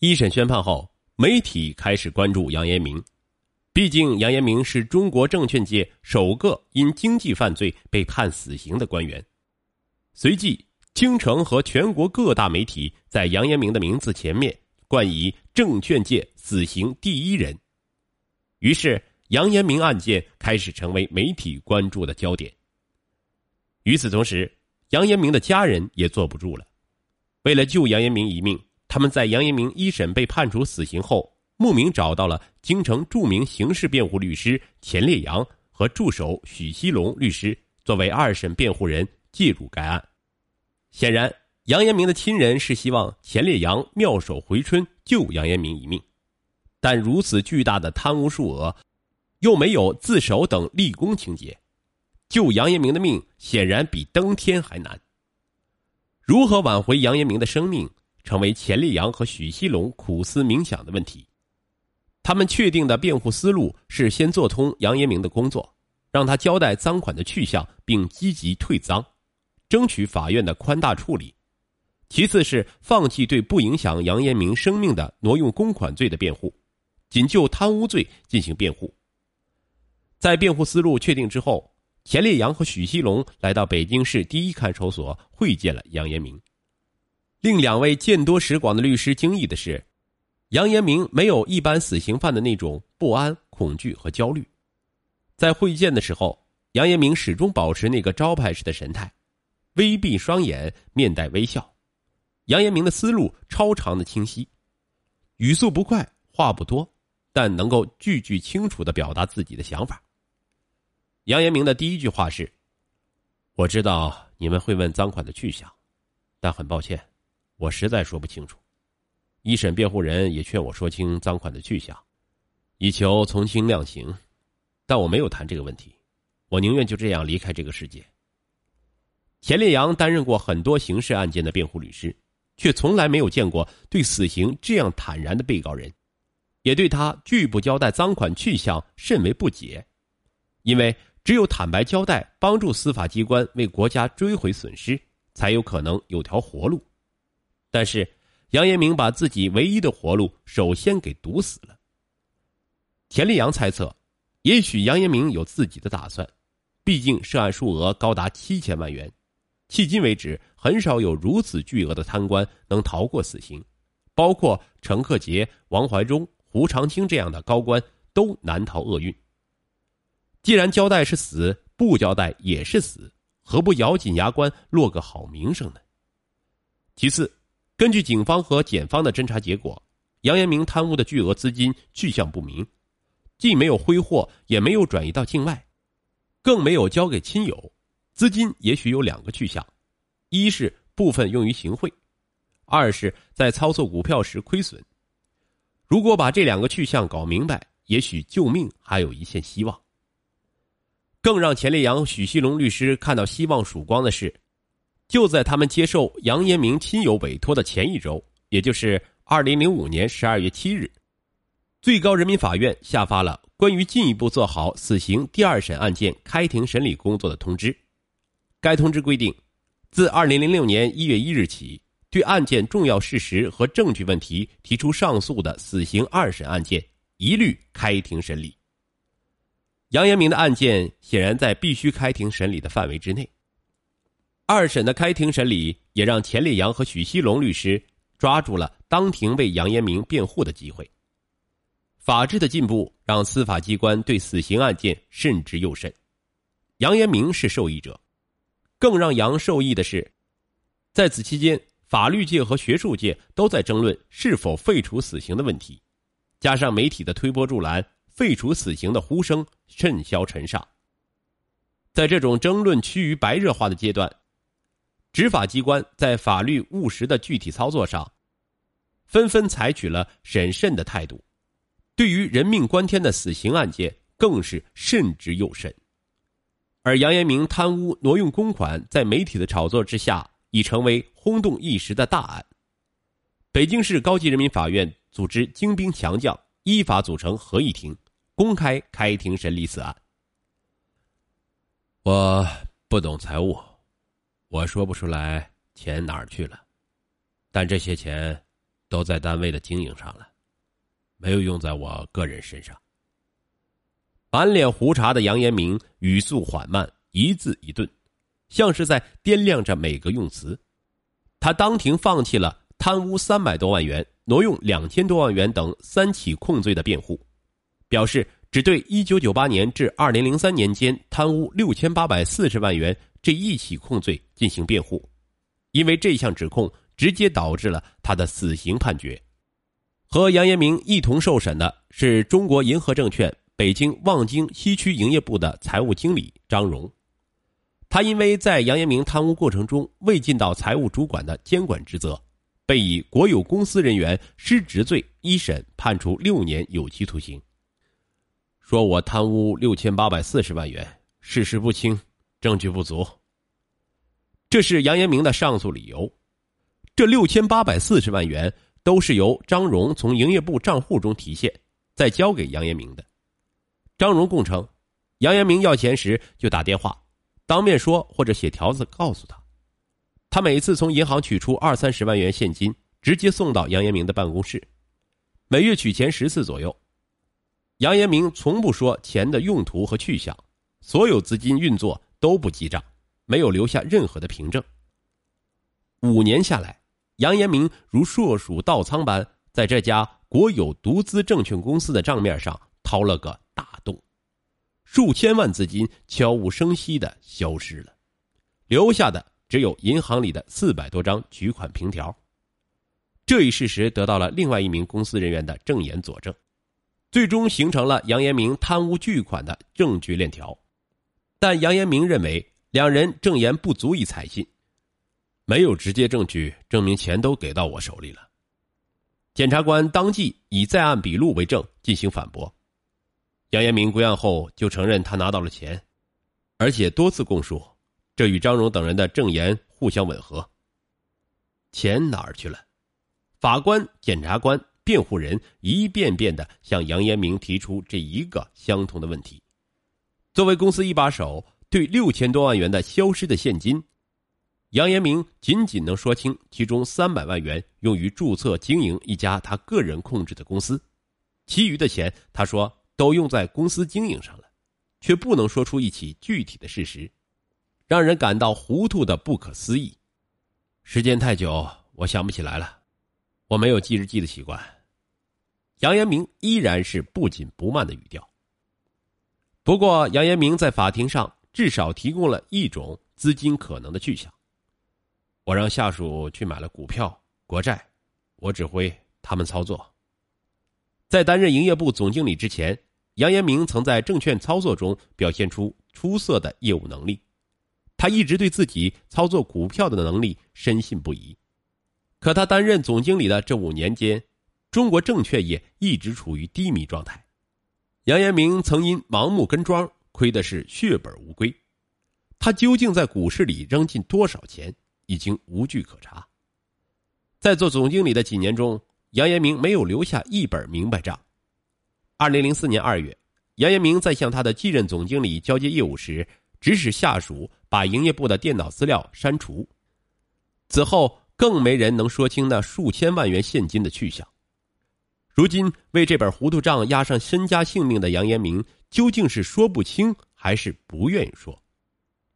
一审宣判后，媒体开始关注杨延明，毕竟杨延明是中国证券界首个因经济犯罪被判死刑的官员。随即，京城和全国各大媒体在杨延明的名字前面冠以“证券界死刑第一人”，于是杨延明案件开始成为媒体关注的焦点。与此同时，杨延明的家人也坐不住了。为了救杨延明一命，他们在杨延明一审被判处死刑后，慕名找到了京城著名刑事辩护律师钱烈阳和助手许锡龙律师作为二审辩护人介入该案。显然，杨延明的亲人是希望钱烈阳妙手回春，救杨延明一命。但如此巨大的贪污数额，又没有自首等立功情节。救杨延明的命显然比登天还难。如何挽回杨延明的生命，成为钱立阳和许锡龙苦思冥想的问题。他们确定的辩护思路是先做通杨延明的工作，让他交代赃款的去向，并积极退赃，争取法院的宽大处理；其次是放弃对不影响杨延明生命的挪用公款罪的辩护，仅就贪污罪进行辩护。在辩护思路确定之后。钱烈阳和许锡龙来到北京市第一看守所会见了杨延明。令两位见多识广的律师惊异的是，杨延明没有一般死刑犯的那种不安、恐惧和焦虑。在会见的时候，杨延明始终保持那个招牌式的神态，微闭双眼，面带微笑。杨延明的思路超常的清晰，语速不快，话不多，但能够句句清楚的表达自己的想法。杨延明的第一句话是：“我知道你们会问赃款的去向，但很抱歉，我实在说不清楚。一审辩护人也劝我说清赃款的去向，以求从轻量刑，但我没有谈这个问题。我宁愿就这样离开这个世界。”钱烈阳担任过很多刑事案件的辩护律师，却从来没有见过对死刑这样坦然的被告人，也对他拒不交代赃款去向甚为不解，因为。只有坦白交代，帮助司法机关为国家追回损失，才有可能有条活路。但是，杨延明把自己唯一的活路首先给堵死了。钱立阳猜测，也许杨延明有自己的打算，毕竟涉案数额高达七千万元，迄今为止很少有如此巨额的贪官能逃过死刑，包括陈克杰、王怀忠、胡长清这样的高官都难逃厄运。既然交代是死，不交代也是死，何不咬紧牙关落个好名声呢？其次，根据警方和检方的侦查结果，杨延明贪污的巨额资金去向不明，既没有挥霍，也没有转移到境外，更没有交给亲友。资金也许有两个去向：一是部分用于行贿，二是在操作股票时亏损。如果把这两个去向搞明白，也许救命还有一线希望。更让钱烈阳、许锡龙律师看到希望曙光的是，就在他们接受杨延明亲友委托的前一周，也就是二零零五年十二月七日，最高人民法院下发了关于进一步做好死刑第二审案件开庭审理工作的通知。该通知规定，自二零零六年一月一日起，对案件重要事实和证据问题提出上诉的死刑二审案件，一律开庭审理。杨延明的案件显然在必须开庭审理的范围之内。二审的开庭审理也让钱立阳和许锡龙律师抓住了当庭为杨延明辩护的机会。法治的进步让司法机关对死刑案件慎之又慎。杨延明是受益者，更让杨受益的是，在此期间，法律界和学术界都在争论是否废除死刑的问题，加上媒体的推波助澜。废除死刑的呼声甚嚣尘上。在这种争论趋于白热化的阶段，执法机关在法律务实的具体操作上，纷纷采取了审慎的态度。对于人命关天的死刑案件，更是慎之又慎。而杨延明贪污挪用公款，在媒体的炒作之下，已成为轰动一时的大案。北京市高级人民法院组织精兵强将，依法组成合议庭。公开开庭审理此案。我不懂财务，我说不出来钱哪儿去了，但这些钱都在单位的经营上了，没有用在我个人身上。满脸胡茬的杨延明语速缓慢，一字一顿，像是在掂量着每个用词。他当庭放弃了贪污三百多万元、挪用两千多万元等三起控罪的辩护，表示只对一九九八年至二零零三年间贪污六千八百四十万元这一起控罪进行辩护，因为这项指控直接导致了他的死刑判决。和杨延明一同受审的是中国银河证券。北京望京西区营业部的财务经理张荣，他因为在杨延明贪污过程中未尽到财务主管的监管职责，被以国有公司人员失职罪一审判处六年有期徒刑。说我贪污六千八百四十万元，事实不清，证据不足。这是杨延明的上诉理由。这六千八百四十万元都是由张荣从营业部账户中提现，再交给杨延明的。张荣供称，杨延明要钱时就打电话，当面说或者写条子告诉他。他每次从银行取出二三十万元现金，直接送到杨延明的办公室，每月取钱十次左右。杨延明从不说钱的用途和去向，所有资金运作都不记账，没有留下任何的凭证。五年下来，杨延明如硕鼠倒仓般在这家国有独资证券公司的账面上掏了个。大洞，数千万资金悄无声息的消失了，留下的只有银行里的四百多张取款凭条。这一事实得到了另外一名公司人员的证言佐证，最终形成了杨延明贪污巨款的证据链条。但杨延明认为两人证言不足以采信，没有直接证据证明钱都给到我手里了。检察官当即以在案笔录为证进行反驳。杨延明归案后就承认他拿到了钱，而且多次供述，这与张荣等人的证言互相吻合。钱哪儿去了？法官、检察官、辩护人一遍遍的向杨延明提出这一个相同的问题。作为公司一把手，对六千多万元的消失的现金，杨延明仅仅能说清其中三百万元用于注册经营一家他个人控制的公司，其余的钱，他说。都用在公司经营上了，却不能说出一起具体的事实，让人感到糊涂的不可思议。时间太久，我想不起来了，我没有记日记的习惯。杨延明依然是不紧不慢的语调。不过，杨延明在法庭上至少提供了一种资金可能的去向。我让下属去买了股票、国债，我指挥他们操作。在担任营业部总经理之前。杨延明曾在证券操作中表现出出色的业务能力，他一直对自己操作股票的能力深信不疑。可他担任总经理的这五年间，中国证券业一直处于低迷状态。杨延明曾因盲目跟庄，亏的是血本无归。他究竟在股市里扔进多少钱，已经无据可查。在做总经理的几年中，杨延明没有留下一本明白账。二零零四年二月，杨延明在向他的继任总经理交接业务时，指使下属把营业部的电脑资料删除。此后，更没人能说清那数千万元现金的去向。如今，为这本糊涂账押上身家性命的杨延明，究竟是说不清，还是不愿意说？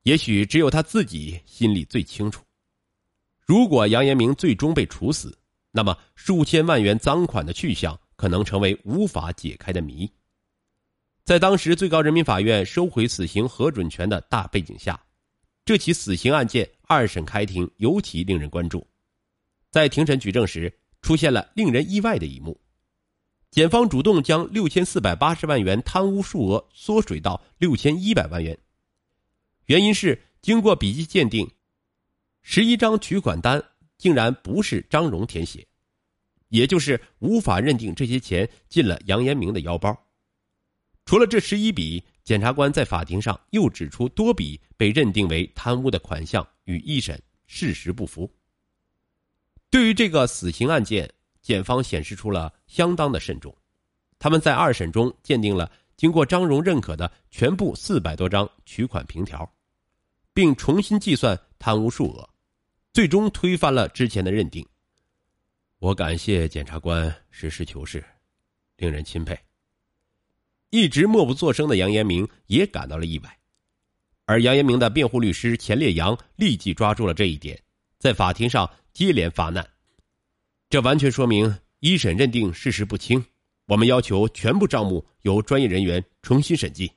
也许只有他自己心里最清楚。如果杨延明最终被处死，那么数千万元赃款的去向。可能成为无法解开的谜。在当时最高人民法院收回死刑核准权的大背景下，这起死刑案件二审开庭尤其令人关注。在庭审举证时，出现了令人意外的一幕：检方主动将六千四百八十万元贪污数额缩水到六千一百万元。原因是经过笔迹鉴定，十一张取款单竟然不是张荣填写。也就是无法认定这些钱进了杨延明的腰包。除了这十一笔，检察官在法庭上又指出多笔被认定为贪污的款项与一审事实不符。对于这个死刑案件，检方显示出了相当的慎重。他们在二审中鉴定了经过张荣认可的全部四百多张取款凭条，并重新计算贪污数额，最终推翻了之前的认定。我感谢检察官实事求是，令人钦佩。一直默不作声的杨延明也感到了意外，而杨延明的辩护律师钱烈阳立即抓住了这一点，在法庭上接连发难。这完全说明一审认定事实不清，我们要求全部账目由专业人员重新审计。